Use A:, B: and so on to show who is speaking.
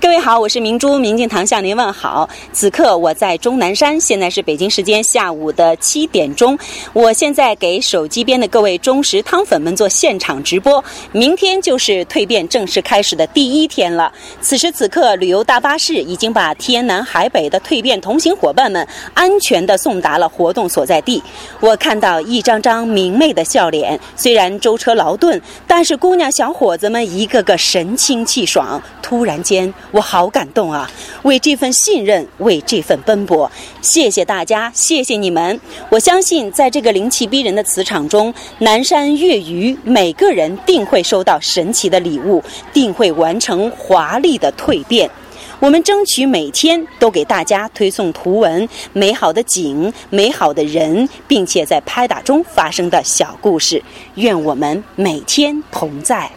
A: 各位好，我是明珠，明镜堂向您问好。此刻我在终南山，现在是北京时间下午的七点钟。我现在给手机边的各位忠实汤粉们做现场直播。明天就是蜕变正式开始的第一天了。此时此刻，旅游大巴士已经把天南海北的蜕变同行伙伴们安全地送达了活动所在地。我看到一张张明媚的笑脸，虽然舟车劳顿，但是姑娘小伙子们一个个神清气爽。突然间。我好感动啊！为这份信任，为这份奔波，谢谢大家，谢谢你们。我相信，在这个灵气逼人的磁场中，南山月余，每个人定会收到神奇的礼物，定会完成华丽的蜕变。我们争取每天都给大家推送图文、美好的景、美好的人，并且在拍打中发生的小故事。愿我们每天同在。